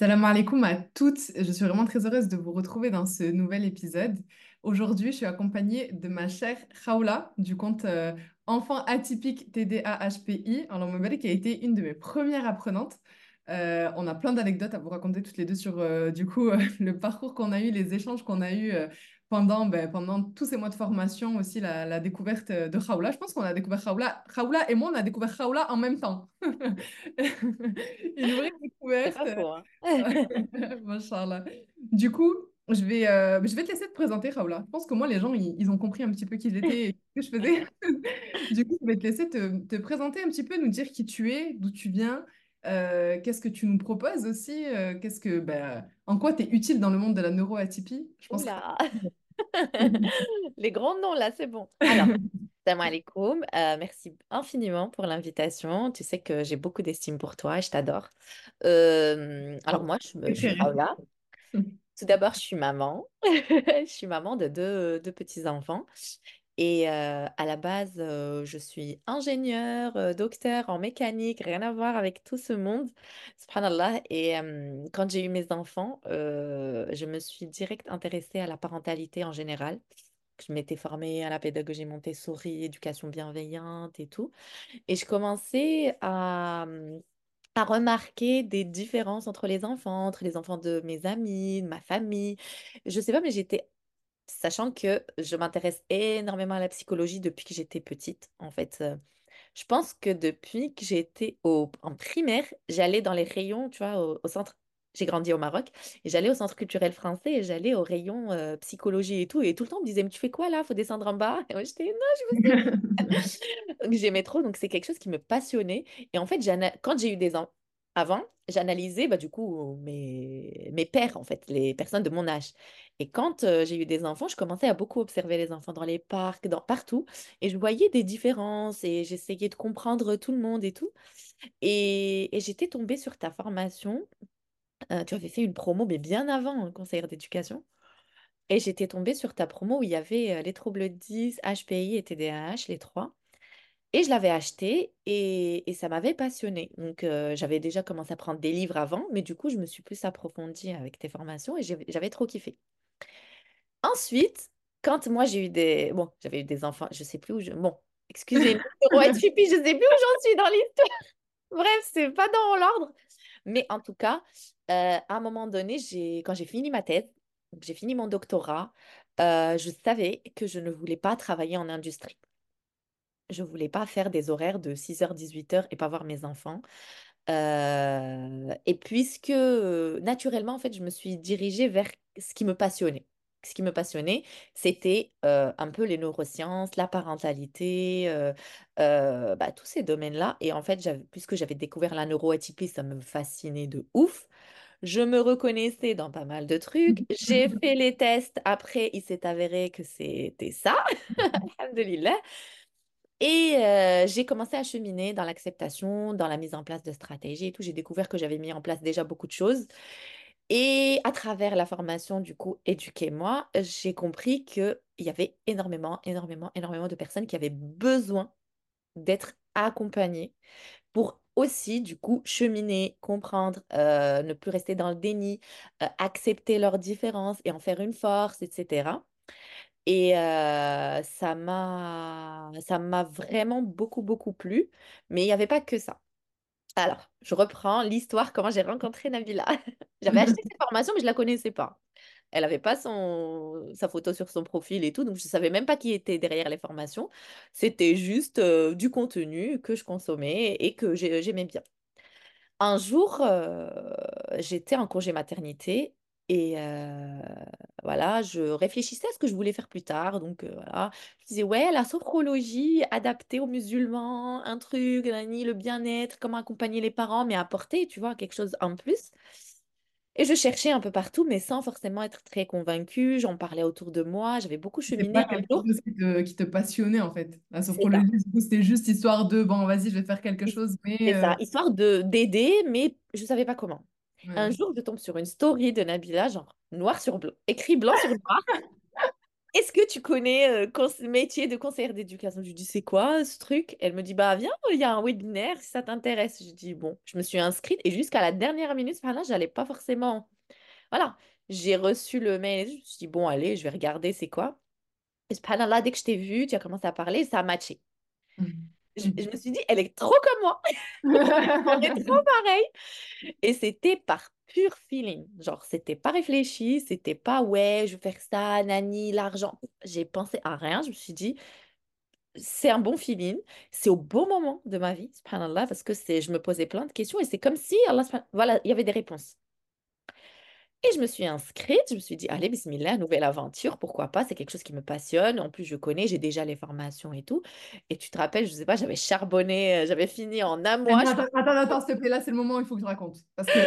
Salam alaikum à toutes. Je suis vraiment très heureuse de vous retrouver dans ce nouvel épisode. Aujourd'hui, je suis accompagnée de ma chère Khawla du compte euh, Enfant atypique TDAHPI en qui a été une de mes premières apprenantes. Euh, on a plein d'anecdotes à vous raconter toutes les deux sur euh, du coup le parcours qu'on a eu, les échanges qu'on a eu pendant, ben, pendant tous ces mois de formation, aussi la, la découverte de Khawla. Je pense qu'on a découvert Khawla. Khawla et moi, on a découvert Khawla en même temps. Une vraie découverte. pas faux, hein. Du coup, je vais, euh, je vais te laisser te présenter, Khawla. Je pense que moi, les gens, ils, ils ont compris un petit peu qui j'étais et ce que je faisais. Du coup, je vais te laisser te, te présenter un petit peu, nous dire qui tu es, d'où tu viens, euh, qu'est-ce que tu nous proposes aussi, euh, qu'est-ce que, ben, en quoi tu es utile dans le monde de la neuroatypie. Je pense que! Les grands noms là, c'est bon. Alors, salam alaikum. Euh, merci infiniment pour l'invitation. Tu sais que j'ai beaucoup d'estime pour toi et je t'adore. Euh, alors moi, je, me- je suis. Tout d'abord, je suis maman. Je suis maman de deux, deux petits-enfants. Et à la base, je suis ingénieure, euh, docteur en mécanique, rien à voir avec tout ce monde. Subhanallah. Et quand j'ai eu mes enfants, je me suis direct intéressée à la parentalité en général. Je m'étais formée à la pédagogie Montessori, éducation bienveillante et tout. Et je commençais à, à remarquer des différences entre les enfants, entre les enfants de mes amis, de ma famille. Je sais pas, mais j'étais Sachant que je m'intéresse énormément à la psychologie depuis que j'étais petite. En fait, euh, je pense que depuis que j'ai été au, en primaire, j'allais dans les rayons, tu vois, au, au centre. J'ai grandi au Maroc et j'allais au centre culturel français et j'allais au rayon euh, psychologie et tout. Et tout le temps, on me disait, mais tu fais quoi là? Faut descendre en bas? Et moi, j'étais, non, je veux donc, J'aimais trop, donc c'est quelque chose qui me passionnait. Et en fait, quand j'ai eu des enfants, avant, j'analysais bah, du coup mes... mes pères, en fait, les personnes de mon âge. Et quand j'ai eu des enfants, je commençais à beaucoup observer les enfants dans les parcs, dans... partout. Et je voyais des différences et j'essayais de comprendre tout le monde et tout. Et, et j'étais tombée sur ta formation. Tu avais fait une promo, mais bien avant, conseillère d'éducation. Et j'étais tombée sur ta promo où il y avait les troubles 10, HPI et TDAH, les trois. Et je l'avais acheté et, et ça m'avait passionnée. Donc, euh, j'avais déjà commencé à prendre des livres avant, mais du coup, je me suis plus approfondie avec tes formations et j'avais trop kiffé. Ensuite, quand moi j'ai eu des... Bon, j'avais eu des enfants, je sais plus où je... Bon, excusez-moi, je sais plus où j'en suis dans l'histoire. Bref, c'est pas dans l'ordre. Mais en tout cas, euh, à un moment donné, quand j'ai fini ma thèse, j'ai fini mon doctorat, euh, je savais que je ne voulais pas travailler en industrie. Je voulais pas faire des horaires de 6h, 18h et pas voir mes enfants. Euh, et puisque euh, naturellement, en fait, je me suis dirigée vers ce qui me passionnait. Ce qui me passionnait, c'était euh, un peu les neurosciences, la parentalité, bah, tous ces domaines-là. Et en fait, puisque j'avais découvert la neuroatypie, ça me fascinait de ouf. Je me reconnaissais dans pas mal de trucs. J'ai fait les tests. Après, il s'est avéré que c'était ça. Alhamdulillah. Et j'ai commencé à cheminer dans l'acceptation, dans la mise en place de stratégies et tout. J'ai découvert que j'avais mis en place déjà beaucoup de choses. Et à travers la formation, du coup, Éduquez-moi, j'ai compris qu'il y avait énormément, énormément, énormément de personnes qui avaient besoin d'être accompagnées pour aussi, du coup, cheminer, comprendre, ne plus rester dans le déni, accepter leurs différences et en faire une force, etc. Et euh, ça m'a, ça m'a vraiment beaucoup, beaucoup plu. Mais il n'y avait pas que ça. Alors, je reprends l'histoire, comment j'ai rencontré Nabila. J'avais acheté cette formation, mais je ne la connaissais pas. Elle n'avait pas son, sa photo sur son profil et tout, donc je ne savais même pas qui était derrière les formations. C'était juste euh, du contenu que je consommais et que j'ai- j'aimais bien. Un jour, euh, j'étais en congé maternité et euh, voilà, je réfléchissais à ce que je voulais faire plus tard. Donc euh, voilà, je disais, ouais, la sophrologie adaptée aux musulmans, un truc, le bien-être, comment accompagner les parents, mais apporter, tu vois, quelque chose en plus. Et je cherchais un peu partout, mais sans forcément être très convaincue. J'en parlais autour de moi, j'avais beaucoup cheminé pas quelque jour. chose qui te, qui te passionnait en fait. La sophrologie, c'était juste histoire de, bon, vas-y, je vais faire quelque chose, mais c'est euh, ça, histoire de d'aider, mais je ne savais pas comment. Un jour, je tombe sur une story de Nabila, genre noir sur blanc, écrit blanc sur noir. est-ce que tu connais euh, métier de conseillère d'éducation? Je lui dis, c'est quoi ce truc? Elle me dit, bah viens, il y a un webinaire si ça t'intéresse. Je dis, bon, je me suis inscrite et jusqu'à la dernière minute, là, j'allais pas forcément. Voilà, j'ai reçu le mail je me suis dit, bon, allez, je vais regarder c'est quoi? Et là, dès que je t'ai vu, tu as commencé à parler, ça a matché. Je, je me suis dit, elle est trop comme moi, on est trop pareil. Et c'était par pur feeling. Genre, c'était pas réfléchi, c'était pas ouais, je vais faire ça, nani, l'argent. J'ai pensé à rien. Je me suis dit, c'est un bon feeling, c'est au bon moment de ma vie, subhanallah, parce que c'est, je me posais plein de questions et c'est comme si, Allah, voilà, il y avait des réponses. Et je me suis inscrite, je me suis dit, allez, bismillah, nouvelle aventure, pourquoi pas, c'est quelque chose qui me passionne. En plus, je connais, j'ai déjà les formations et tout. Et tu te rappelles, je sais pas, j'avais charbonné, euh, j'avais fini en un mois. mais je Attends, attends, s'il te plaît, là, c'est le moment où il faut que je raconte. Parce que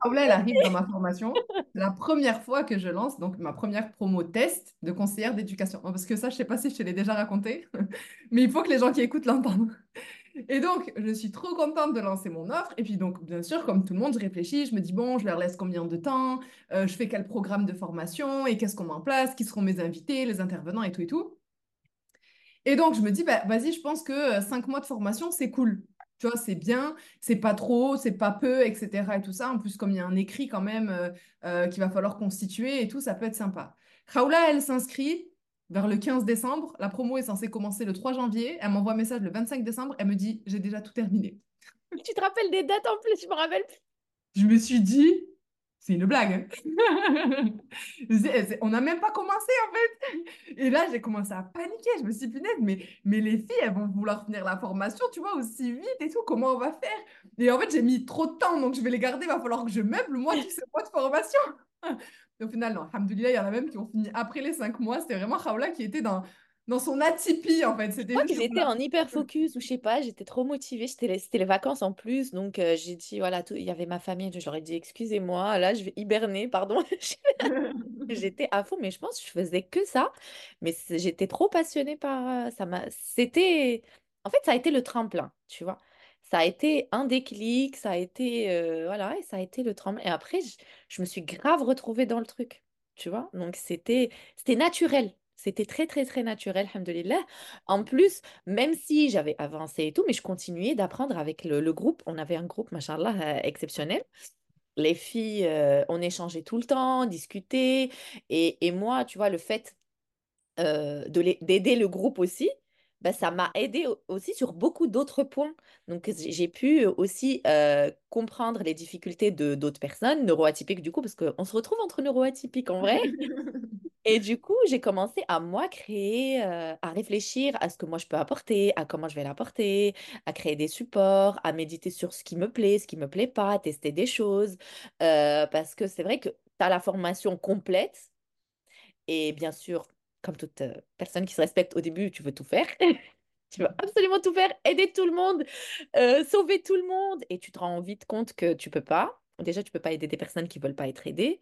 Paola, elle arrive dans ma formation. C'est la première fois que je lance donc ma première promo test de conseillère d'éducation. Parce que ça, je sais pas si je te l'ai déjà raconté, mais il faut que les gens qui écoutent l'entendent. Et donc, je suis trop contente de lancer mon offre. Et puis, donc, bien sûr, comme tout le monde, je réfléchis. Je me dis, bon, je leur laisse combien de temps Euh, Je fais quel programme de formation Et qu'est-ce qu'on met en place Qui seront mes invités, les intervenants et tout et tout. Et donc, je me dis, bah, vas-y, je pense que euh, cinq mois de formation, c'est cool. Tu vois, c'est bien, c'est pas trop, c'est pas peu, etc. Et tout ça. En plus, comme il y a un écrit quand même euh, qu'il va falloir constituer et tout, ça peut être sympa. Raoula, elle s'inscrit vers le 15 décembre. La promo est censée commencer le 3 janvier. Elle m'envoie un message le 25 décembre. Elle me dit, j'ai déjà tout terminé. Tu te rappelles des dates en plus, je me rappelle plus. Je me suis dit, c'est une blague. hein. On n'a même pas commencé en fait. Et là, j'ai commencé à paniquer. Je me suis dit, punaise, mais, mais les filles, elles vont vouloir finir la formation, tu vois, aussi vite et tout. Comment on va faire? Et en fait, j'ai mis trop de temps, donc je vais les garder. Il va falloir que je meuble, moi, tous ces mois de formation. Et au final, non, alhamdoulilah, il y en a même qui ont fini après les cinq mois. C'était vraiment Khawla qui était dans, dans son atypie, en fait. Je C'était crois que le j'étais en hyper focus ou je sais pas, j'étais trop motivée, c'était les, c'était les vacances en plus, donc euh, j'ai dit, voilà, il y avait ma famille, je leur ai dit, excusez-moi, là, je vais hiberner, pardon. J'étais à fond, mais je pense que je faisais que ça. Mais j'étais trop passionnée par euh, ça. M'a... C'était. En fait, ça a été le tremplin, tu vois. Ça a été un déclic, ça a été. voilà, ça a été le tremplin. Et après, je, je me suis grave retrouvée dans le truc, tu vois? Donc, c'était c'était naturel. C'était très, très, très naturel, alhamdoulilah. En plus, même si j'avais avancé et tout, mais je continuais d'apprendre avec le, le groupe. On avait un groupe, machallah, euh, exceptionnel. Les filles, on échangeait tout le temps, discutait. Et, et moi, tu vois, le fait euh, d'aider le groupe aussi, bah, ça m'a aidé au- aussi sur beaucoup d'autres points. Donc, j'ai j'ai pu aussi euh, comprendre les difficultés de d'autres personnes, neuroatypiques du coup, parce qu'on se retrouve entre neuroatypiques en vrai. Et du coup, j'ai commencé à moi créer, euh, à réfléchir à ce que moi je peux apporter, à comment je vais l'apporter, à créer des supports, à méditer sur ce qui me plaît, ce qui me plaît pas, à tester des choses. Euh, parce que c'est vrai que tu as la formation complète et bien sûr, comme toute euh, personne qui se respecte au début, tu veux tout faire. Tu veux absolument tout faire, aider tout le monde, euh, sauver tout le monde, et tu te rends vite compte que tu peux pas. Déjà, tu peux pas aider des personnes qui veulent pas être aidées.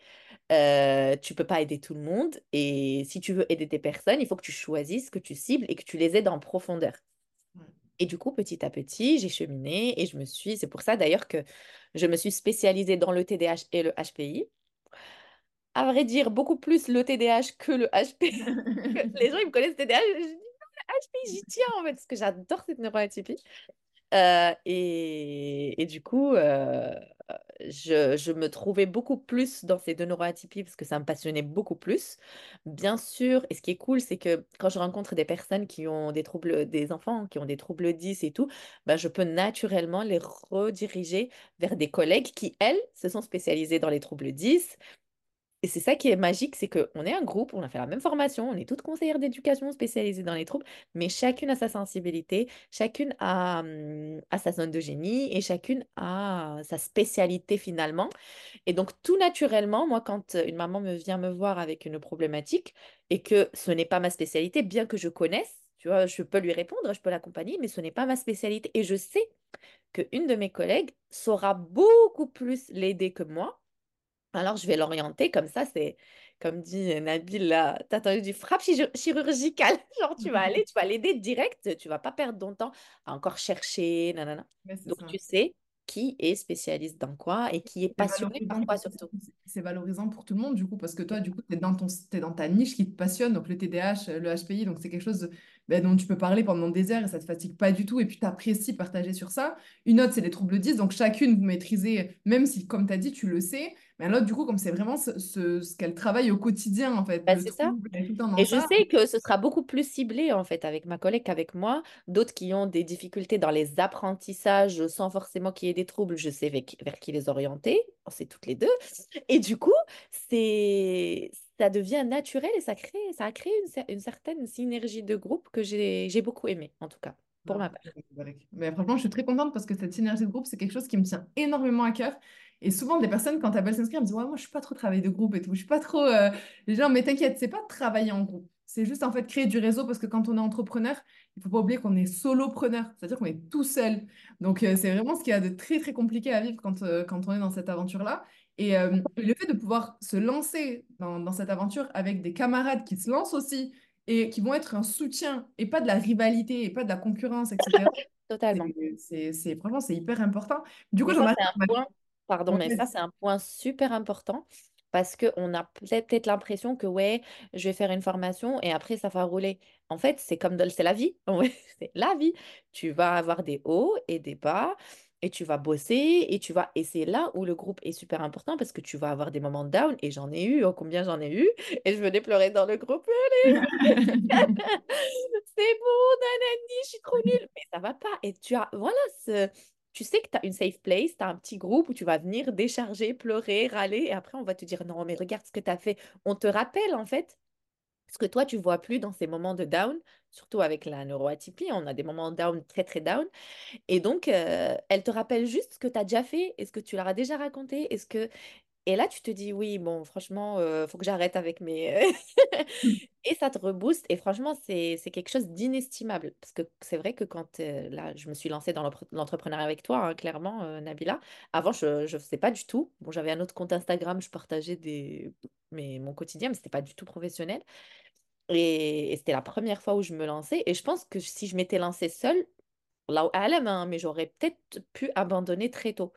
Euh, tu peux pas aider tout le monde. Et si tu veux aider des personnes, il faut que tu choisisses, que tu cibles et que tu les aides en profondeur. Et du coup, petit à petit, j'ai cheminé et je me suis. C'est pour ça d'ailleurs que je me suis spécialisée dans le TDAH et le HPI. À vrai dire, beaucoup plus le TDAH que le HPI. Les gens, ils me connaissent TDAH. Je dis HPI, j'y tiens en fait, parce que j'adore cette neuroatypie. Euh, et, du coup, euh, je, je me trouvais beaucoup plus dans ces deux neuroatypies parce que ça me passionnait beaucoup plus. Bien sûr, et ce qui est cool, c'est que quand je rencontre des personnes qui ont des troubles, des enfants qui ont des troubles 10 et tout, ben, je peux naturellement les rediriger vers des collègues qui, elles, se sont spécialisées dans les troubles 10 et c'est ça qui est magique, c'est qu'on est un groupe, on a fait la même formation, on est toutes conseillères d'éducation spécialisées dans les troubles, mais chacune a sa sensibilité, chacune a, hum, sa zone de génie et chacune a sa spécialité finalement. Et donc tout naturellement, moi, quand une maman me vient me voir avec une problématique et que ce n'est pas ma spécialité, bien que je connaisse, tu vois, je peux lui répondre, je peux l'accompagner, mais ce n'est pas ma spécialité. Et je sais qu'une de mes collègues saura beaucoup plus l'aider que moi alors, je vais l'orienter comme ça, c'est comme dit Nabil, là, t'as entendu du frappe chir- chirurgicale. Genre, tu vas aller, tu vas l'aider direct, tu vas pas perdre ton temps à encore chercher, nanana. Donc, ça. tu sais. qui est spécialiste dans quoi et qui est passionné par quoi surtout. c'est valorisant pour tout le monde, du coup, parce que toi, du coup, tu es dans ta niche qui te passionne, donc le TDAH, le HPI, donc c'est quelque chose ben, dont tu peux parler pendant des heures et ça te fatigue pas du tout, et puis tu apprécies partager sur ça. Une autre, c'est les troubles 10, donc chacune, vous maîtrisez, même si, comme tu as dit, tu le sais, mais l'autre, du coup, comme c'est vraiment ce, ce, ce qu'elle travaille au quotidien, en fait, Bah, c'est ça. dans Et je sais que ce sera beaucoup plus ciblé en fait avec ma collègue qu'avec moi. D'autres qui ont des difficultés dans les apprentissages sans forcément qu'il y ait des troubles, je sais vers, qui vers qui les orienter. On sait toutes les deux. Et du coup, c'est ça devient naturel et ça crée, ça a créé une, cer- une certaine synergie de groupe que j'ai beaucoup aimé en tout cas, pour Non, ma part. Mais franchement, je suis très contente parce que cette synergie de groupe, c'est quelque chose qui me tient énormément à cœur. Et souvent, des personnes, quand elles s'inscrire, elles me disent Ouais, moi, je suis pas trop travail de groupe et tout. Je suis pas trop. euh, Les gens, mais t'inquiète, c'est pas travailler en groupe. C'est juste en fait créer du réseau parce que quand on est entrepreneur, il faut pas oublier qu'on est solopreneur, c'est-à-dire qu'on est tout seul. Donc, euh, c'est vraiment ce qu'il y a de très, très compliqué à vivre quand, euh, quand on est dans cette aventure-là. Et euh, le fait de pouvoir se lancer dans, dans cette aventure avec des camarades qui se lancent aussi et qui vont être un soutien et pas de la rivalité et pas de la concurrence, etc. Totalement. C'est, franchement, c'est hyper important. Du coup, j'en arrive un point, pardon, mais ça, c'est un point super important parce qu'on a peut-être l'impression que, ouais, je vais faire une formation et après, ça va rouler. En fait, c'est comme c'est la vie. C'est la vie. Tu vas avoir des hauts et des bas et tu vas bosser et tu vas... Et c'est là où le groupe est super important parce que tu vas avoir des moments de down et j'en ai eu, oh, combien j'en ai eu et je venais pleurer dans le groupe. C'est bon, nanani, je suis trop nulle. Mais ça va pas. Et tu as, voilà, ce- tu sais que tu as une safe place, tu as un petit groupe où tu vas venir décharger, pleurer, râler. Et après, on va te dire, non, mais regarde ce que tu as fait. On te rappelle, en fait, ce que toi, tu vois plus dans ces moments de down, surtout avec la neuroatypie. On a des moments down, très, très down. Et donc, euh, elle te rappelle juste ce que tu as déjà fait. Est-ce que tu leur as déjà raconté? Est-ce que... Et là, tu te dis, oui, bon, franchement, euh, faut que j'arrête avec mes... Et ça te rebooste. Et franchement, c'est, quelque chose d'inestimable. Parce que c'est vrai que quand euh, là, je me suis lancée dans l'entrepreneuriat avec toi, hein, clairement, euh, Nabila, avant, je ne faisais pas du tout. Bon, j'avais un autre compte Instagram, je partageais des... mais, mon quotidien, mais ce n'était pas du tout professionnel. Et, et c'était la première fois où je me lançais. Et je pense que si je m'étais lancée seule, là hein, mais j'aurais peut-être pu abandonner très tôt.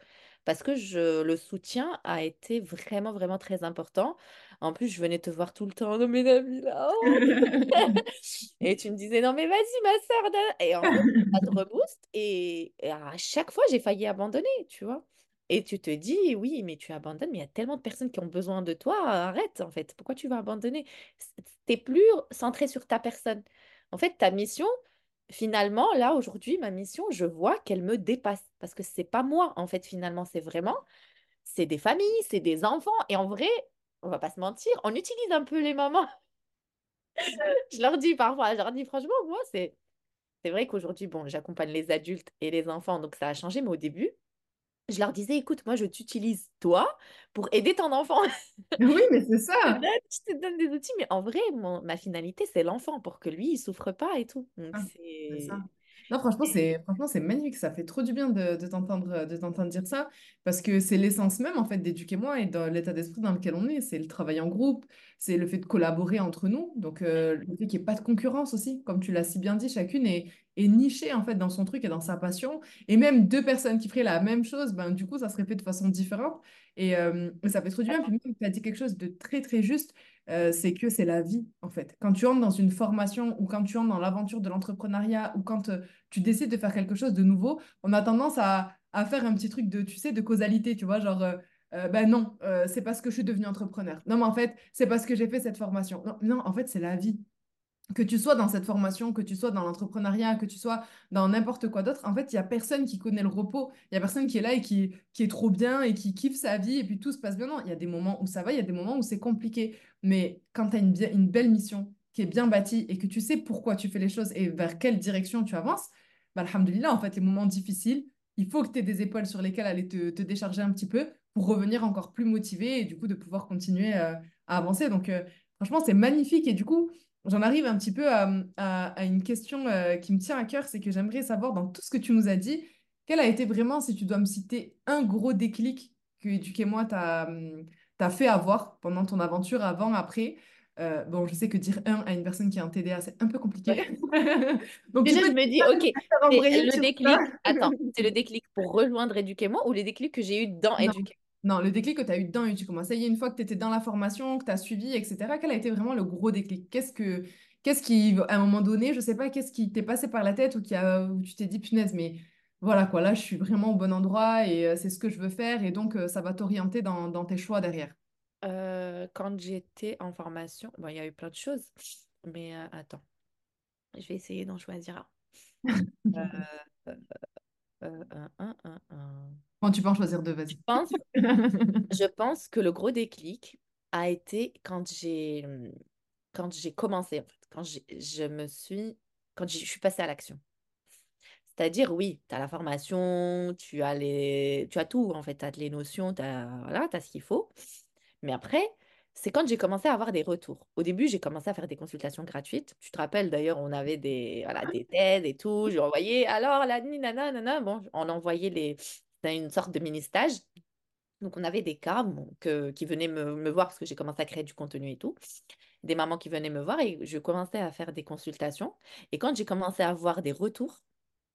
Parce que je, le soutien a été vraiment, vraiment très important. En plus, je venais te voir tout le temps. Non, mais Nabila, oh et tu me disais, non, mais vas-y, ma soeur. Et en fait, ça te rebooste. Et, et à chaque fois, j'ai failli abandonner, tu vois. Et tu te dis, oui, mais tu abandonnes, mais il y a tellement de personnes qui ont besoin de toi. Arrête, en fait. Pourquoi tu vas abandonner? T'es plus centré sur ta personne. En fait, ta mission, finalement, là, aujourd'hui, ma mission, je vois qu'elle me dépasse. Parce que c'est pas moi, en fait, finalement. C'est vraiment, c'est des familles, c'est des enfants. Et en vrai, on va pas se mentir, on utilise un peu les mamans je leur dis parfois, je leur dis franchement, moi, c'est c'est vrai qu'aujourd'hui, bon, j'accompagne les adultes et les enfants, donc ça a changé, mais au début, je leur disais, écoute, moi, je t'utilise toi pour aider ton enfant. Oui, mais c'est ça. je te donne des outils, mais en vrai, mon- ma finalité, c'est l'enfant pour que lui, il souffre pas et tout. Donc, Ah, c'est ça. Non, franchement, c'est franchement, c'est magnifique. Ça fait trop du bien de, de t'entendre de t'entendre dire ça parce que c'est l'essence même en fait d'éduquer moi et dans l'état d'esprit dans lequel on est. C'est le travail en groupe, c'est le fait de collaborer entre nous. Donc, euh, le fait qu'il n'y ait pas de concurrence aussi, comme tu l'as si bien dit, chacune est, est nichée en fait dans son truc et dans sa passion. Et même deux personnes qui feraient la même chose, ben, du coup, ça serait fait de façon différente. Et, euh, ça fait trop du bien. Puis même, tu as dit quelque chose de très, très juste euh, c'est que c'est la vie, en fait. Quand tu entres dans une formation ou quand tu entres dans l'aventure de l'entrepreneuriat ou quand euh, tu décides de faire quelque chose de nouveau, on a tendance à, à faire un petit truc de, tu sais, de causalité, tu vois, genre, euh, ben non, c'est parce que je suis devenue entrepreneur. Non, mais en fait, c'est parce que j'ai fait cette formation. Non, non, en fait, c'est la vie que tu sois dans cette formation, que tu sois dans l'entrepreneuriat, que tu sois dans n'importe quoi d'autre, en fait, il n'y a personne qui connaît le repos. Il n'y a personne qui est là et qui, qui est trop bien et qui kiffe sa vie et puis tout se passe bien. Non, il y a des moments où ça va, il y a des moments où c'est compliqué. Mais quand tu as une, une belle mission qui est bien bâtie et que tu sais pourquoi tu fais les choses et vers quelle direction tu avances, bah, alhamdoulilah, en fait, les moments difficiles, il faut que tu aies des épaules sur lesquelles aller te, te décharger un petit peu pour revenir encore plus motivé et du coup de pouvoir continuer euh, à avancer. Donc, euh, franchement, c'est magnifique. Et du coup, J'en arrive un petit peu à, à- à une question euh, qui me tient à cœur, c'est que j'aimerais savoir dans tout ce que tu nous as dit, quel a été vraiment, si tu dois me citer un gros déclic que Éduquez-moi t'a hum, t'a fait avoir pendant ton aventure, avant, après, Euh, bon, je sais que dire un à une personne qui a un TDA, c'est un peu compliqué. Ouais. Donc, tu Déjà, je me dis, ok, le déclic. Attends, c'est le déclic pour rejoindre Éduquez-moi ou le déclic que j'ai eu dans Éduquer? Non, le déclic que tu as eu dedans et tu commences. Ça y est, une fois que tu étais dans la formation, que tu as suivi, etc., quel a été vraiment le gros déclic? Qu'est-ce que, qu'est-ce qui, à un moment donné, je sais pas, qu'est-ce qui t'est passé par la tête ou qui a, où tu t'es dit, punaise, mais voilà quoi, là, je suis vraiment au bon endroit et euh, c'est ce que je veux faire et donc euh, ça va t'orienter dans, dans tes choix derrière. Euh, quand j'étais en formation, bon, il y a eu plein de choses, mais euh, attends, je vais essayer d'en choisir un. Euh, un, un, un, Bon, tu peux en choisir deux, vas-y. je pense que le gros déclic a été quand j'ai quand j'ai commencé, en fait, quand je me suis, quand je suis passée à l'action. C'est-à-dire, oui, tu as la formation, tu as les, tu as tout, en fait, tu as les notions, tu as, voilà, tu ce qu'il faut. Mais après, c'est quand j'ai commencé à avoir des retours. Au début, j'ai commencé à faire des consultations gratuites. Tu te rappelles, d'ailleurs, on avait des, voilà, des TED et tout. Je envoyais, alors, la nana, nana. Bon, on envoyait les... C'était une sorte de mini-stage. Donc, on avait des cas qui venaient me, voir parce que j'ai commencé à créer du contenu et tout. Des mamans qui venaient me voir et je commençais à faire des consultations. Et quand j'ai commencé à avoir des retours,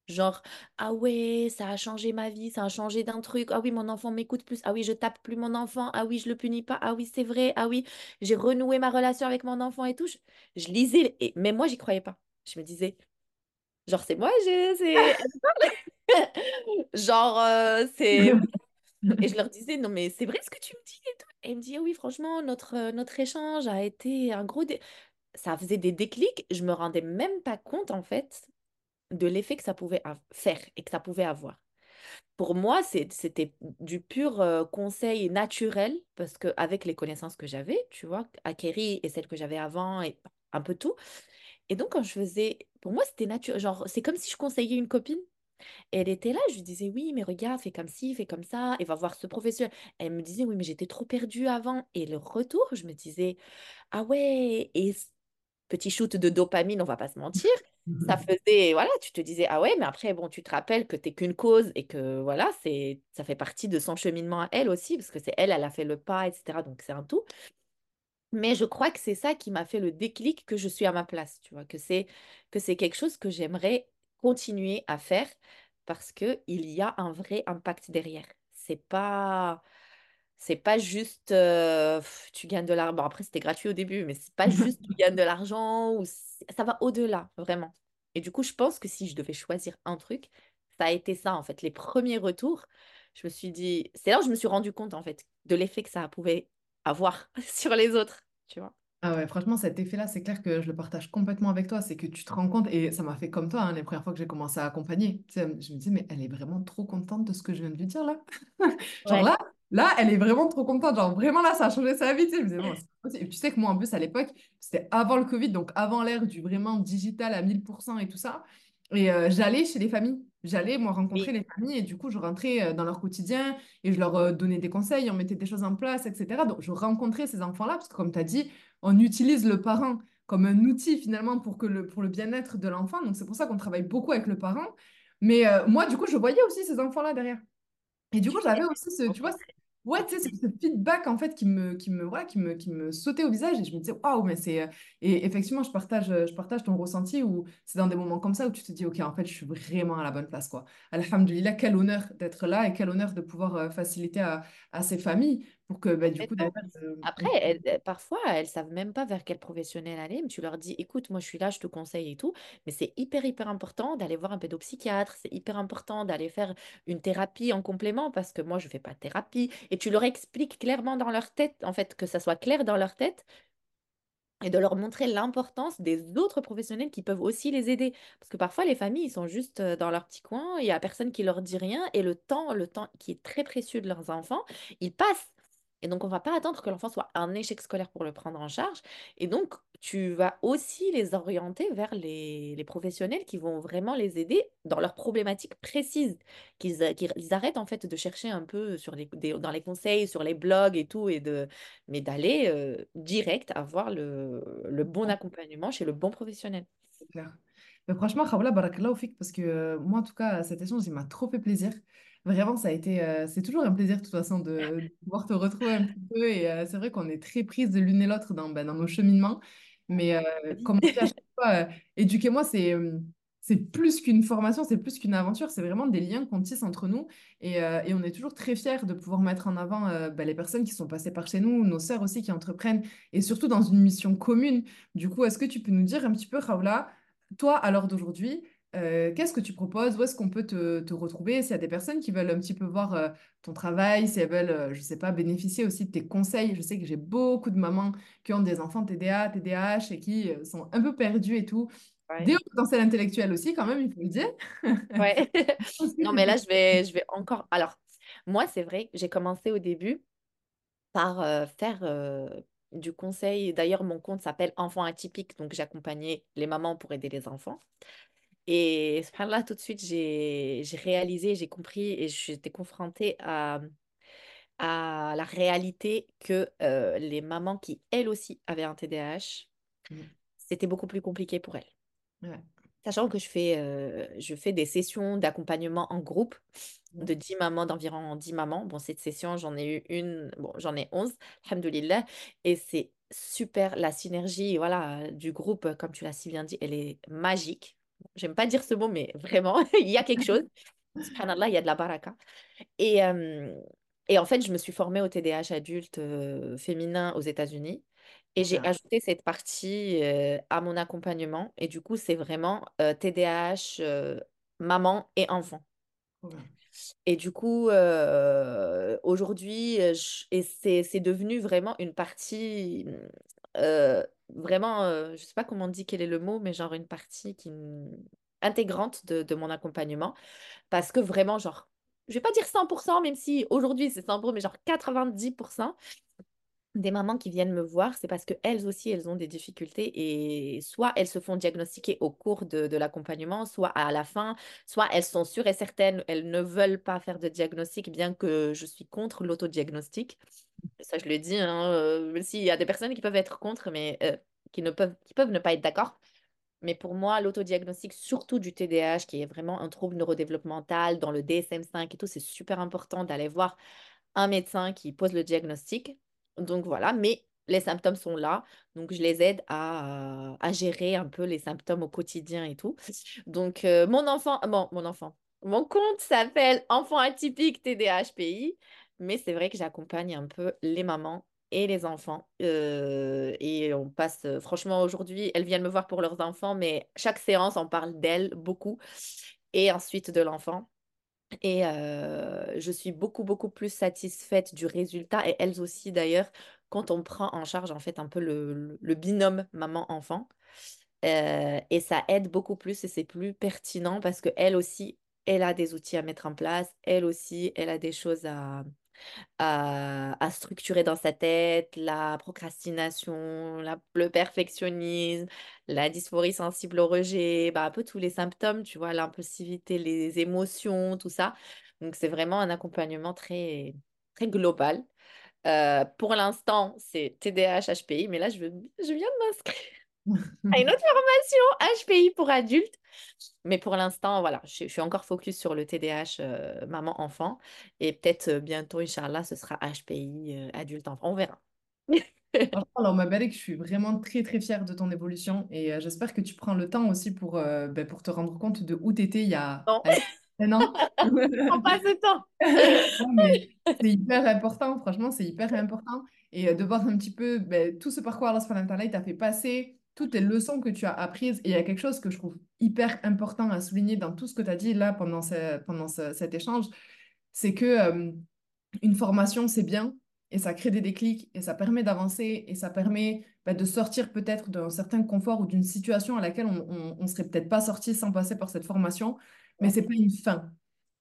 Genre, ah ouais, ça a changé ma vie, ça a changé d'un truc. Ah oui, mon enfant m'écoute plus. Ah oui, je tape plus mon enfant. Ah oui, je le punis pas. Ah oui, c'est vrai. Ah oui, j'ai renoué ma relation avec mon enfant et tout. Je, je lisais, et, mais moi, j'y croyais pas. Je me disais, genre, c'est moi, c'est... genre, euh, c'est... Et je leur disais, non, mais c'est vrai ce que tu me dis et tout. Et ils me disaient, oui, franchement, notre, euh, notre échange a été un gros... dé- Ça faisait des déclics. Je me rendais même pas compte, en fait, de l'effet que ça pouvait av- faire et que ça pouvait avoir. Pour moi, c'est- c'était du pur euh, conseil naturel parce que avec les connaissances que j'avais, tu vois, acquéries et celles que j'avais avant et un peu tout. Et donc, quand je faisais, pour moi, c'était naturel. Genre, c'est comme si je conseillais une copine. Et elle était là, je lui disais, oui, mais regarde, fais comme ci, fais comme ça, et va voir ce professionnel. Elle me disait, oui, mais j'étais trop perdue avant. Et le retour, je me disais, ah ouais, et petit shoot de dopamine, on va pas se mentir, ça faisait, voilà, tu te disais, ah ouais, mais après, bon, tu te rappelles que t'es qu'une cause et que, voilà, c'est, ça fait partie de son cheminement à elle aussi, parce que c'est elle, elle a fait le pas, etc. Donc, c'est un tout. Mais je crois que c'est ça qui m'a fait le déclic que je suis à ma place, tu vois, que c'est que c'est quelque chose que j'aimerais continuer à faire parce que il y a un vrai impact derrière. C'est pas c'est pas juste euh, tu gagnes de l'argent. Bon, après, c'était gratuit au début, mais c'est pas juste tu gagnes de l'argent ou ça va au-delà, vraiment. Et du coup, je pense que si je devais choisir un truc, ça a été ça en fait. Les premiers retours, je me suis dit, c'est là où je me suis rendu compte en fait de l'effet que ça pouvait avoir sur les autres, tu vois. Ah ouais, franchement, cet effet-là, c'est clair que je le partage complètement avec toi. C'est que tu te rends compte, et ça m'a fait comme toi, hein, les premières fois que j'ai commencé à accompagner. Tu sais, je me disais, mais elle est vraiment trop contente de ce que je viens de lui dire là. Genre Ouais. là, là, elle est vraiment trop contente. Genre vraiment là, ça a changé sa vie. Tu sais, je me disais, non, c'est pas possible. Et tu sais que moi, en plus, à l'époque, c'était avant le Covid, donc avant l'ère du vraiment digital à 1000% et tout ça. Et euh, j'allais chez les familles. J'allais, moi, rencontrer Oui, les familles et du coup, je rentrais euh, dans leur quotidien et je leur euh, donnais des conseils, on mettait des choses en place, etc. Donc, je rencontrais ces enfants-là parce que, comme tu as dit, on utilise le parent comme un outil finalement pour que le, pour le bien-être de l'enfant. Donc, c'est pour ça qu'on travaille beaucoup avec le parent. Mais euh, moi, du coup, je voyais aussi ces enfants-là derrière. Et du coup, j'avais aussi ce, tu vois. Ouais, tu sais, ce, ce feedback en fait qui me, qui me, voilà, qui me, qui me sautait au visage et je me disais, waouh, mais c'est. euh, Et effectivement, je partage, euh, je partage ton ressenti où c'est dans des moments comme ça où tu te dis, ok, en fait, je suis vraiment à la bonne place, quoi. Alhamdulillah, quel honneur d'être là et quel honneur de pouvoir euh, faciliter à, à ces familles pour que, bah, du coup, euh, Après, elles- parfois, elles savent même pas vers quel professionnel aller, mais tu leur dis, écoute, moi je suis là, je te conseille et tout, mais c'est hyper, hyper important d'aller voir un pédopsychiatre, c'est hyper important d'aller faire une thérapie en complément, parce que moi je fais pas de thérapie, et tu leur expliques clairement dans leur tête, en fait, que ça soit clair dans leur tête, et de leur montrer l'importance des autres professionnels qui peuvent aussi les aider. Parce que parfois, les familles, ils sont juste dans leur petit coin, il n'y a personne qui leur dit rien, et le temps, le temps qui est très précieux de leurs enfants, il passe. Et donc, on va pas attendre que l'enfant soit un échec scolaire pour le prendre en charge. Et donc, tu vas aussi les orienter vers les, les professionnels qui vont vraiment les aider dans leurs problématiques précises. Qu'ils arrêtent en fait de chercher un peu sur les, des- dans les conseils, sur les blogs et tout, et de, mais d'aller euh, direct avoir le, le bon accompagnement chez le bon professionnel. c'est clair. Mais franchement, Khawla, barakallahu fik, parce que euh, moi, en tout cas, cet échange, il m'a trop fait plaisir. Vraiment, ça a été, euh, c'est toujours un plaisir de toute façon de, de pouvoir te retrouver un petit peu. Et euh, c'est vrai qu'on est très prises l'une et l'autre dans, ben, dans nos cheminements. Mais euh, comme on dit à chaque fois, euh, éduquez-moi, c'est c'est plus qu'une formation, c'est plus qu'une aventure, c'est vraiment des liens qu'on tisse entre nous. Et, euh, et on est toujours très fiers de pouvoir mettre en avant euh, ben, les personnes qui sont passées par chez nous, nos sœurs aussi qui entreprennent, et surtout dans une mission commune. Du coup, est-ce que tu peux nous dire un petit peu, Raoula, toi, à l'heure d'aujourd'hui, euh, qu'est-ce que tu proposes? Où est-ce qu'on peut te, te retrouver? S'il y a des personnes qui veulent un petit peu voir euh, ton travail, si elles veulent, euh, je sais pas, bénéficier aussi de tes conseils. Je sais que j'ai beaucoup de mamans qui ont des enfants TDA, TDAH et qui sont un peu perdues et tout. Des Ouais. hauts potentiels intellectuels aussi, quand même, il faut le dire. Ouais. Non, mais là, je vais, je vais encore. Alors, moi, c'est vrai, j'ai commencé au début par faire du conseil. D'ailleurs, mon compte s'appelle Enfants atypiques, donc j'accompagnais les mamans pour aider les enfants. Et là, tout de suite, j'ai réalisé, j'ai compris et j'étais confrontée à, à la réalité que euh, les mamans qui, elles aussi, avaient un TDAH, Mm, c'était beaucoup plus compliqué pour elles. ouais, Sachant que je fais, euh, je fais des sessions d'accompagnement en groupe ouais, de 10 mamans, d'environ 10 mamans. Bon, cette session, j'en ai eu une, bon, j'en ai 11, alhamdoulilah. Et c'est super, la synergie, voilà, du groupe, comme tu l'as si bien dit, elle est magique. J'aime pas dire ce mot, mais vraiment, il y a quelque chose. Subhanallah, il y a de la baraka. Et, euh, et en fait, je me suis formée au TDAH adulte euh, féminin aux États-Unis. Et j'ai ajouté cette partie euh, à mon accompagnement. Et du coup, c'est vraiment TDAH, maman et enfant. Et du coup, aujourd'hui, c'est, c'est devenu vraiment une partie, vraiment, euh, je ne sais pas comment on dit quel est le mot, mais genre une partie qui, intégrante de, de mon accompagnement. Parce que vraiment, genre, je vais pas dire 100%, même si aujourd'hui c'est 100%, mais genre 90% des mamans qui viennent me voir, c'est parce qu'elles aussi, elles ont des difficultés et soit elles se font diagnostiquer au cours de, l'accompagnement, soit à la fin, soit elles sont sûres et certaines, elles ne veulent pas faire de diagnostic, bien que je suis contre l'autodiagnostic. Ça, je le dis, hein, euh, s'il y a des personnes qui peuvent être contre, mais euh, qui ne peuvent, qui peuvent ne pas être d'accord. Mais pour moi, l'autodiagnostic, surtout du TDAH, qui est vraiment un trouble neurodéveloppemental dans le DSM-5 et tout, c'est super important d'aller voir un médecin qui pose le diagnostic. Donc voilà, mais les symptômes sont là. Donc je les aide à, gérer un peu les symptômes au quotidien et tout. Donc euh, mon enfant, bon, mon enfant, mon compte s'appelle Enfant atypique TDAH-PI, mais c'est vrai que j'accompagne un peu les mamans et les enfants. Euh, et on passe, euh, franchement, aujourd'hui, elles viennent me voir pour leurs enfants, mais chaque séance, on parle d'elles beaucoup. Et ensuite de l'enfant. Et je suis beaucoup, beaucoup plus satisfaite du résultat, et elles aussi d'ailleurs, quand on prend en charge en fait un peu le, binôme maman-enfant. Et ça aide beaucoup plus et c'est plus pertinent parce que elle aussi, elle a des outils à mettre en place, elle aussi, elle a des choses à, à, structurer dans sa tête, la procrastination, la- le perfectionnisme, la dysphorie sensible au rejet, bah, un peu tous les symptômes, tu vois, l'impulsivité, les émotions, tout ça. Donc, c'est vraiment un accompagnement très, très global. Euh, pour l'instant, c'est TDAH, HPI, mais là, je viens de m'inscrire à une autre formation HPI pour adultes. Mais pour l'instant, voilà, je, je suis encore focus sur le TDAH euh, maman-enfant. Et peut-être euh, bientôt, Inch'Allah, ce sera HPI euh, adulte-enfant. On verra. Alors, ma belle, je suis vraiment très, très fière de ton évolution et euh, j'espère que tu prends le temps aussi pour, ben, pour te rendre compte de où tu étais il y a Non, an. on passe le temps. Non, c'est hyper important, franchement, c'est hyper important. Et de voir un petit peu ben, tout ce parcours Allah wa ta'ala, il t'a fait passer, toutes les leçons que tu as apprises. Et il y a quelque chose que je trouve hyper important à souligner dans tout ce que tu as dit là pendant, ce- pendant ce- cet échange, c'est que euh, une formation, c'est bien et ça crée des déclics et ça permet d'avancer et ça permet bah, de sortir peut-être d'un certain confort ou d'une situation à laquelle on, on serait peut-être pas sorti sans passer par cette formation, mais c'est pas une fin.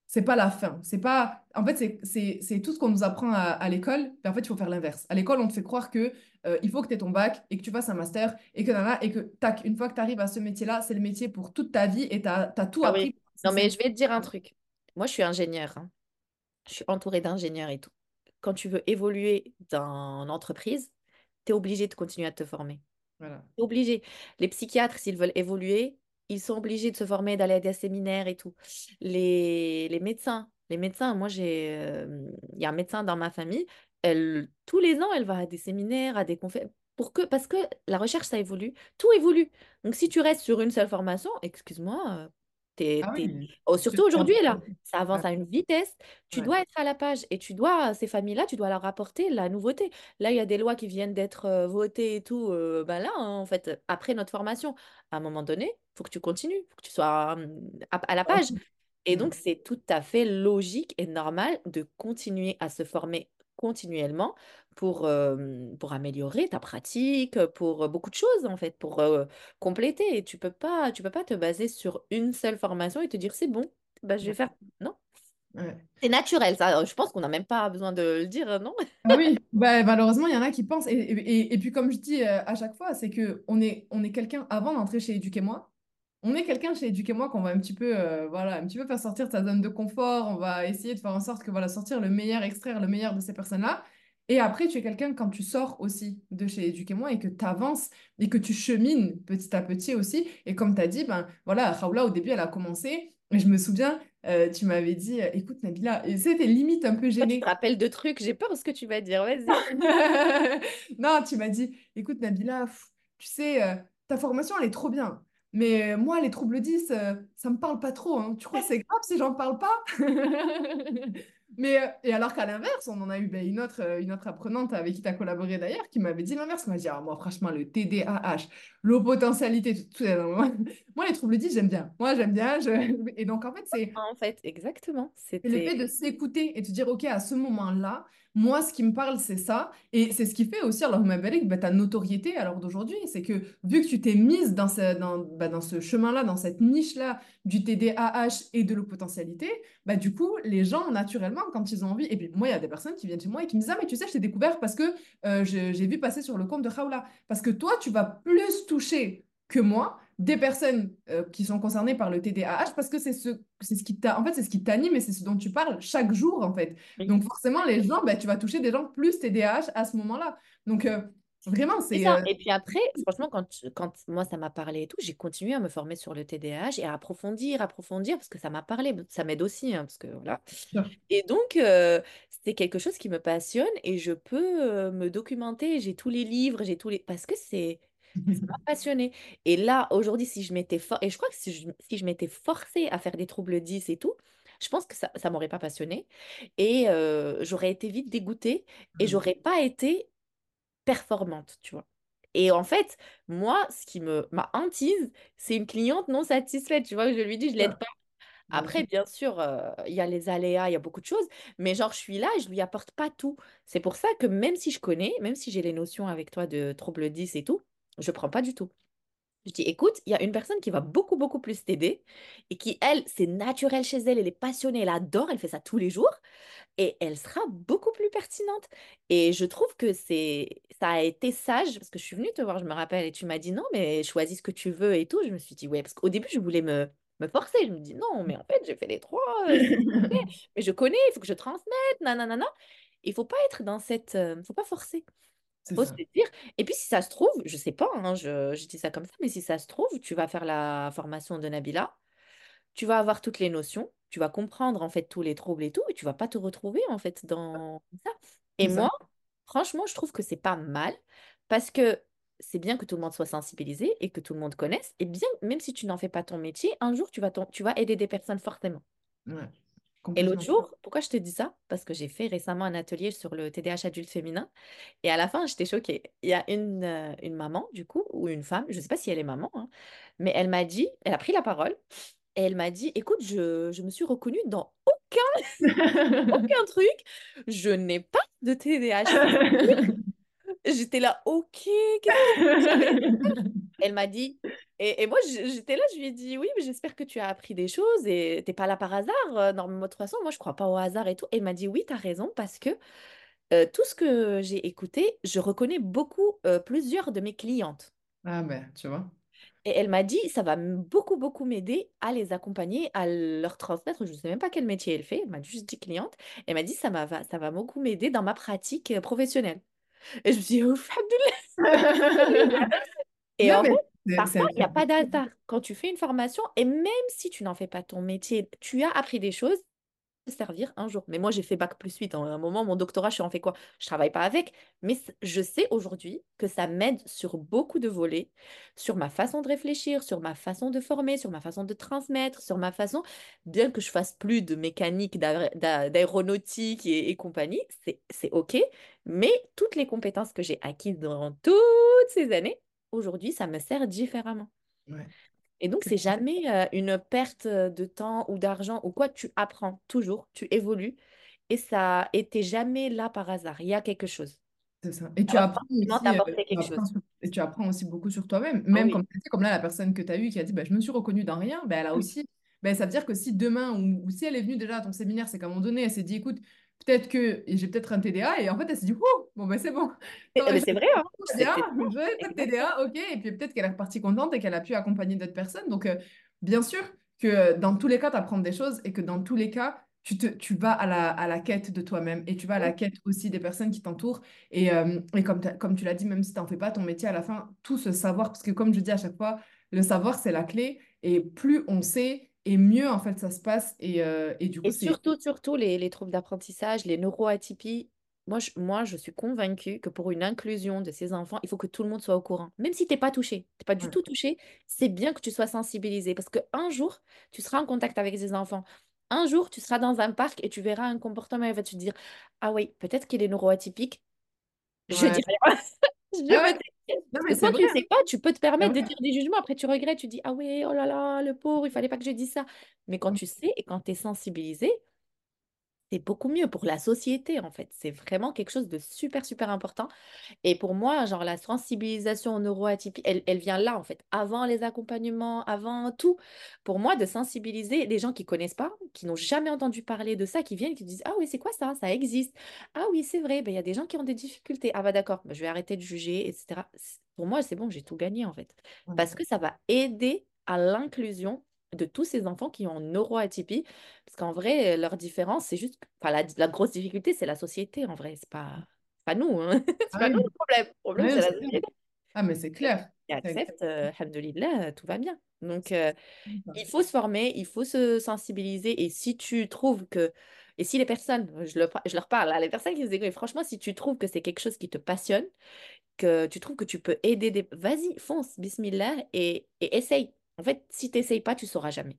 C'est pas la fin. C'est pas. En fait, c'est c'est- c'est tout ce qu'on nous apprend à, à l'école. mais en fait, il faut faire l'inverse. À l'école, on te fait croire que euh, il faut que tu aies ton bac et que tu fasses un master et que nana, et que tac, une fois que tu arrives à ce métier-là, c'est le métier pour toute ta vie et tu as, tout Ah appris. oui. Non, mais je vais te dire un truc. Moi, je suis ingénieure. hein. Je suis entourée d'ingénieurs et tout. Quand tu veux évoluer dans l'entreprise, tu es obligé de continuer à te former. Voilà. T'es obligé. Les psychiatres, s'ils veulent évoluer, ils sont obligés de se former, d'aller à des séminaires et tout. Les, les médecins, Les médecins, moi, j'ai, euh, il y a un médecin dans ma famille, elle, tous les ans, elle va à des séminaires, à des conférences, pour que, parce que la recherche, ça évolue, tout évolue. Donc, si tu restes sur une seule formation, excuse-moi, Ah oh, surtout aujourd'hui, là, ça avance à une vitesse, tu ouais, dois être à la page et tu dois, ces familles-là, tu dois leur apporter la nouveauté. Là, il y a des lois qui viennent d'être euh, votées et tout, euh, ben là, hein, en fait, après notre formation, à un moment donné, il faut que tu continues, il faut que tu sois à à la page. Et donc, c'est tout à fait logique et normal de continuer à se former continuellement pour, euh, pour améliorer ta pratique, pour beaucoup de choses, en fait, pour euh, compléter. Et tu peux pas, tu peux pas te baser sur une seule formation et te dire, c'est bon, bah, je vais faire. Non, ouais. c'est naturel, ça. Je pense qu'on n'a même pas besoin de le dire, non? Ah oui, bah, malheureusement, il y en a qui pensent. Et, et, puis, comme je dis à chaque fois, c'est que on est, on est quelqu'un, avant d'entrer chez Éduquez-moi, on est quelqu'un chez Éduquez-moi qu'on va un petit peu, euh, voilà, un petit peu faire sortir de sa zone de confort. On va essayer de faire en sorte que, voilà, sortir le meilleur, extraire le meilleur de ces personnes-là. Et après, tu es quelqu'un quand tu sors aussi de chez Éduquez-moi et que tu avances et que tu chemines petit à petit aussi. Et comme tu as dit, ben voilà, Raoula, au début, elle a commencé. Et je me souviens, euh, tu m'avais dit, euh, écoute, Nabila, et c'était limite un peu Toi, tu te gêné. rappelles de trucs, j'ai peur de ce que tu vas dire, vas-y. Non, tu m'as dit, écoute Nabila, pff, tu sais, euh, ta formation, elle est trop bien. Mais moi, les troubles 10, euh, ça me parle pas trop. hein. Tu crois que c'est grave si j'en parle pas? Mais, euh, et alors qu'à l'inverse, on en a eu ben, une autre, euh, une autre apprenante avec qui tu as collaboré d'ailleurs, qui m'avait dit l'inverse. Elle m'a dit, ah, moi, franchement, le TDAH, l'eau potentialité, tout, moi, les troubles 10, j'aime bien. Moi, j'aime bien. je- Et donc, en fait, c'est En fait, exactement. et le C'était. fait de s'écouter et de dire, OK, à ce moment-là, moi, ce qui me parle, c'est ça. Et c'est ce qui fait aussi, alors, Mabalik, bah, ta notoriété à l'heure d'aujourd'hui. C'est que vu que tu t'es mise dans ce, bah, chemin-là, dans cette niche-là du TDAH et de l'eau-potentialité, bah, du coup, les gens, naturellement, quand ils ont envie, et puis moi, il y a des personnes qui viennent chez moi et qui me disent, ah, mais tu sais, je t'ai découvert parce que euh, j'ai vu passer sur le compte de Khawla. Parce que toi, tu vas plus toucher que moi des personnes euh, qui sont concernées par le TDAH parce que c'est ce, c'est ce qui t'a, en fait, c'est ce qui t'anime et c'est ce dont tu parles chaque jour, en fait. Donc, forcément, les gens, bah, tu vas toucher des gens plus TDAH à ce moment-là. Donc, euh, vraiment, C'est euh, Et puis après, franchement, quand, tu- quand moi ça m'a parlé et tout, j'ai continué à me former sur le TDAH et à approfondir, approfondir, parce que ça m'a parlé. Ça m'aide aussi, hein, parce que voilà. Et donc, euh, c'est quelque chose qui me passionne et je peux euh, me documenter. J'ai tous les livres, j'ai tous les... Parce que c'est... Ça m'a passionné. Et là, aujourd'hui, si je m'étais for... et je crois que si je, si je m'étais forcée à faire des troubles 10 et tout, je pense que ça ne m'aurait pas passionné et euh, j'aurais été vite dégoûtée et j'aurais pas été performante, tu vois. Et en fait, moi, ce qui me ma hantise, c'est une cliente non satisfaite. Tu vois, je lui dis, je l'aide pas. Bien Après, bien sûr, euh, il y a les aléas, il y a beaucoup de choses, mais genre, je suis là et je lui apporte pas tout. C'est pour ça que même si je connais, même si j'ai les notions avec toi de trouble 10 et tout, je prends pas du tout. Je dis, écoute, il y a une personne qui va beaucoup, beaucoup plus t'aider et qui, elle, c'est naturel chez elle, elle est passionnée, elle adore, elle fait ça tous les jours et elle sera beaucoup plus pertinente. Et je trouve que c'est ça a été sage parce que je suis venue te voir, je me rappelle, et tu m'as dit non, mais choisis ce que tu veux et tout. Je me suis dit ouais, parce qu'au début, je voulais me, me forcer. Je me dis non, mais en fait, j'ai fait les trois, euh, mais je connais, il faut que je transmette, nanana. Il faut pas être dans cette. euh, faut pas forcer. Faut se dire. Et puis, si ça se trouve, je sais pas, hein, je, je dis ça comme ça, mais si ça se trouve, tu vas faire la formation de Nabila tu vas avoir toutes les notions, tu vas comprendre en fait tous les troubles et tout, et tu vas pas te retrouver en fait dans ça. Et moi, franchement, je trouve que c'est pas mal parce que c'est bien que tout le monde soit sensibilisé et que tout le monde connaisse. Et bien, même si tu n'en fais pas ton métier, un jour, tu vas, ton- tu vas aider des personnes forcément. Ouais, Et l'autre jour, pourquoi je te dis ça? Parce que j'ai fait récemment un atelier sur le TDAH adulte féminin et à la fin, j'étais choquée. Il y a une, euh, une maman, du coup, ou une femme, je ne sais pas si elle est maman, hein, mais elle m'a dit, elle a pris la parole et elle m'a dit, écoute, je, je me suis reconnue dans aucun, aucun truc. Je n'ai pas de TDAH. J'étais là, ok, que Elle m'a dit, et, et moi j'étais là, je lui ai dit, oui, mais j'espère que tu as appris des choses et t'es pas là par hasard. euh, Normalement, de toute façon, moi je crois pas au hasard et tout. Et elle m'a dit, oui, t'as raison, parce que euh, tout ce que j'ai écouté, je reconnais beaucoup euh, plusieurs de mes clientes. Ah ben, tu vois. Et elle m'a dit, ça va beaucoup, beaucoup m'aider à les accompagner, à leur transmettre. Je ne sais même pas quel métier elle fait. Elle m'a juste dit cliente. Elle m'a dit, ça va- ça va beaucoup m'aider dans ma pratique professionnelle. Et je me suis dit, ouf, Alhamdoulilah. Et Non, en fait, mais parfois, il n'y a pas d'hasard. Quand tu fais une formation, et même si tu n'en fais pas ton métier, tu as appris des choses servir un jour. Mais moi, j'ai fait bac plus 8. À un moment, mon doctorat, je suis en fait quoi? Je travaille pas avec. Mais je sais aujourd'hui que ça m'aide sur beaucoup de volets, sur ma façon de réfléchir, sur ma façon de former, sur ma façon de transmettre, sur ma façon, bien que je fasse plus de mécanique, d'aé- d'a- d'aéronautique et, et compagnie, c'est, c'est OK. Mais toutes les compétences que j'ai acquises durant toutes ces années, aujourd'hui, ça me sert différemment. Ouais. Et donc, C'est jamais euh, une perte de temps ou d'argent ou quoi. Tu apprends toujours, tu évolues et ça t'es jamais là par hasard. Il y a quelque chose. c'est ça. Et tu apprends aussi, euh, tu apprends sur- et tu apprends aussi beaucoup sur toi-même. Ah Même oui. comme, là, la personne que tu as eue qui a dit bah, Je me suis reconnue dans rien, bah, elle a aussi. bah, ça veut dire que si demain, ou, ou si elle est venue déjà à ton séminaire, c'est qu'à un moment donné, elle s'est dit Écoute, peut-être que j'ai peut-être un TDA. Et en fait, elle s'est dit Oh, bon, ben c'est bon. Je c'est vrai, hein? C'est TDA, je. TDA, ok. Et puis peut-être qu'elle est repartie contente et qu'elle a pu accompagner d'autres personnes. Donc, euh, bien sûr que dans tous les cas, tu apprends des choses et que dans tous les cas, tu, te, tu vas à la, à la quête de toi-même et tu vas à la quête aussi des personnes qui t'entourent. Et, euh, et comme, comme tu l'as dit, même si tu n'en fais pas ton métier à la fin, tout ce savoir, parce que comme je dis à chaque fois, le savoir, c'est la clé. Et plus on sait, et mieux en fait ça se passe. Et, euh, et du coup, Et surtout, surtout les, les troubles d'apprentissage, les neuroatypies. Moi je, moi, je suis convaincue que pour une inclusion de ces enfants, il faut que tout le monde soit au courant. Même si tu n'es pas touché, tu pas du Ouais. tout touché, c'est bien que tu sois sensibilisé. Parce qu'un jour, tu seras en contact avec ces enfants. Un jour, tu seras dans un parc et tu verras un comportement et va te dire, ah oui, peut-être qu'il est neuroatypique. Je Ouais. dis rien. Je Ah ouais. Non, mais quand vrai. tu sais pas, tu peux te permettre de dire des jugements. Après, tu regrettes, tu dis, ah oui, oh là là, le pauvre, il fallait pas que je dise ça. Mais quand tu sais et quand tu es sensibilisé, c'est beaucoup mieux pour la société, en fait. C'est vraiment quelque chose de super, super important. Et pour moi, genre, la sensibilisation aux neuroatypies, elle, elle vient là, en fait, avant les accompagnements, avant tout. Pour moi, de sensibiliser les gens qui connaissent pas, qui n'ont jamais entendu parler de ça, qui viennent, qui disent, ah oui, c'est quoi ça? Ça existe. Ah oui, c'est vrai, ben, il y a des gens qui ont des difficultés. Ah bah d'accord, ben, je vais arrêter de juger, etc. Pour moi, c'est bon, j'ai tout gagné, en fait. Parce que ça va aider à l'inclusion de tous ces enfants qui ont neuroatypie. Parce qu'en vrai, leur différence, c'est juste... Enfin, la, la grosse difficulté, c'est la société, en vrai. C'est pas, pas nous, hein. C'est Ah pas nous le problème. Le problème, c'est la clair. société. Ah, mais c'est clair. C'est accepte, euh, alhamdoulilah, tout va bien. Donc, euh, il faut se former, il faut se sensibiliser. Et si tu trouves que... Et si les personnes, je, le- je leur parle, là, les personnes qui nous écoutent, franchement, si tu trouves que c'est quelque chose qui te passionne, que tu trouves que tu peux aider des... Vas-y, fonce, bismillah, et, et essaye. En fait, si tu n'essayes pas, tu sauras jamais.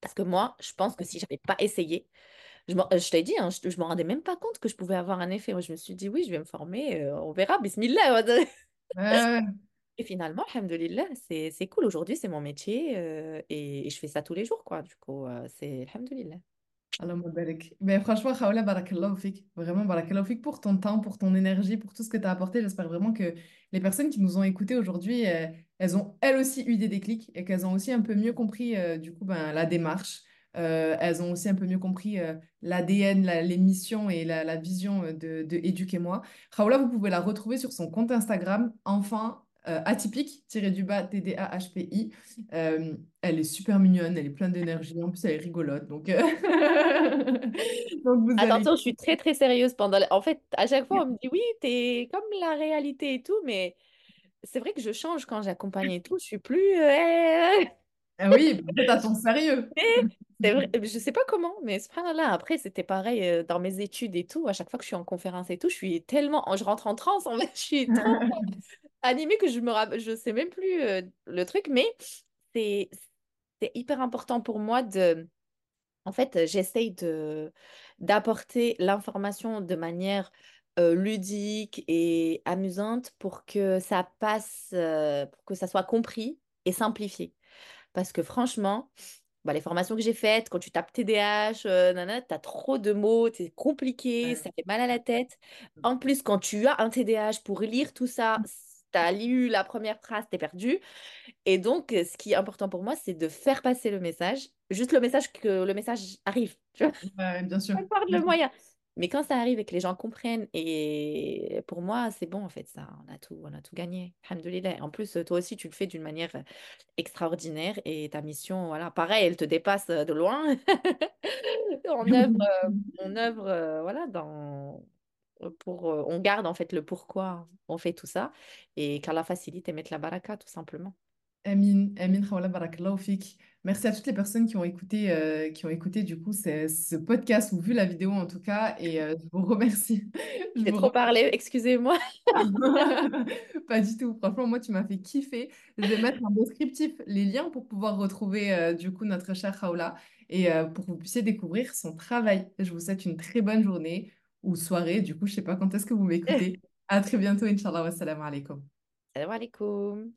Parce que moi, je pense que si j'avais pas essayé, je, euh, je t'ai dit, hein, je, je me rendais même pas compte que je pouvais avoir un effet. Moi, je me suis dit, oui, je vais me former, euh, on verra, bismillah. Ouais, Et finalement, alhamdoulilah, c'est, c'est cool. Aujourd'hui, c'est mon métier euh, et, et je fais ça tous les jours, quoi. Du coup, euh, c'est alhamdoulilah. Allahumma barik. Mais franchement, Khawla, barakallahu fik. Vraiment, barakallahu fik pour ton temps, pour ton énergie, pour tout ce que tu as apporté. J'espère vraiment que les personnes qui nous ont écoutés aujourd'hui, elles ont elles aussi eu des déclics et qu'elles ont aussi un peu mieux compris, euh, du coup, ben, la démarche. Euh, elles ont aussi un peu mieux compris euh, l'ADN, la- les missions et la, la vision de, de Éduquez-moi. Khawla, vous pouvez la retrouver sur son compte Instagram, enfin, atypique, tiré du bas, TDAHPI. Elle est super mignonne, elle est pleine d'énergie, en plus elle est rigolote. Donc, donc vous allez... Attention, je suis très, très sérieuse pendant... la- En fait, à chaque fois, on me dit, oui, t'es comme la réalité et tout, mais c'est vrai que je change quand j'accompagne et tout. Je suis plus... euh, Ah oui, à ton sérieux. Mais c'est vrai, je sais pas comment, mais subhanallah, après, c'était pareil euh, dans mes études et tout. À chaque fois que je suis en conférence et tout, je suis tellement, je rentre en transe, en fait, je suis trop animée que je me je sais même plus euh, le truc, mais c'est hyper important pour moi de, en fait, j'essaye d'apporter l'information de manière euh, ludique et amusante pour que ça passe, euh, pour que ça soit compris et simplifié. Parce que franchement, bah, les formations que j'ai faites, quand tu tapes TDAH, euh, nanana, t'as trop de mots, c'est compliqué, Ouais. ça fait mal à la tête. En plus, quand tu as un TDAH pour lire tout ça, t'as lu la première phrase, t'es perdu. Et donc, ce qui est important pour moi, c'est de faire passer le message, juste le message que le message arrive. Tu vois, Ouais, bien sûr. le moyen. Mais quand ça arrive et que les gens comprennent, et pour moi, c'est bon en fait, ça, on a tout, on a tout gagné. Alhamdoulilah. En plus, toi aussi, tu le fais d'une manière extraordinaire et ta mission, voilà, pareil, elle te dépasse de loin. On œuvre, euh, on œuvre, euh, voilà, dans, pour, euh, on garde en fait le pourquoi on fait tout ça et qu'Allah facilite et mette la baraka, tout simplement. Amin, Amin, Khawla, barakallahu fik. Merci à toutes les personnes qui ont écouté, euh, qui ont écouté du coup ce, podcast ou vu la vidéo en tout cas. Et euh, je vous remercie. Je J'ai vous trop parlé, excusez-moi. Pas du tout. Franchement, moi, tu m'as fait kiffer. Je vais mettre en descriptif les liens pour pouvoir retrouver euh, du coup notre chère Raoula et pour que vous puissiez découvrir son travail. Je vous souhaite une très bonne journée ou soirée. Du coup, je sais pas quand est-ce que vous m'écoutez. À très bientôt, Inch'Allah. Wassalamu alaikum. Salam alaikum.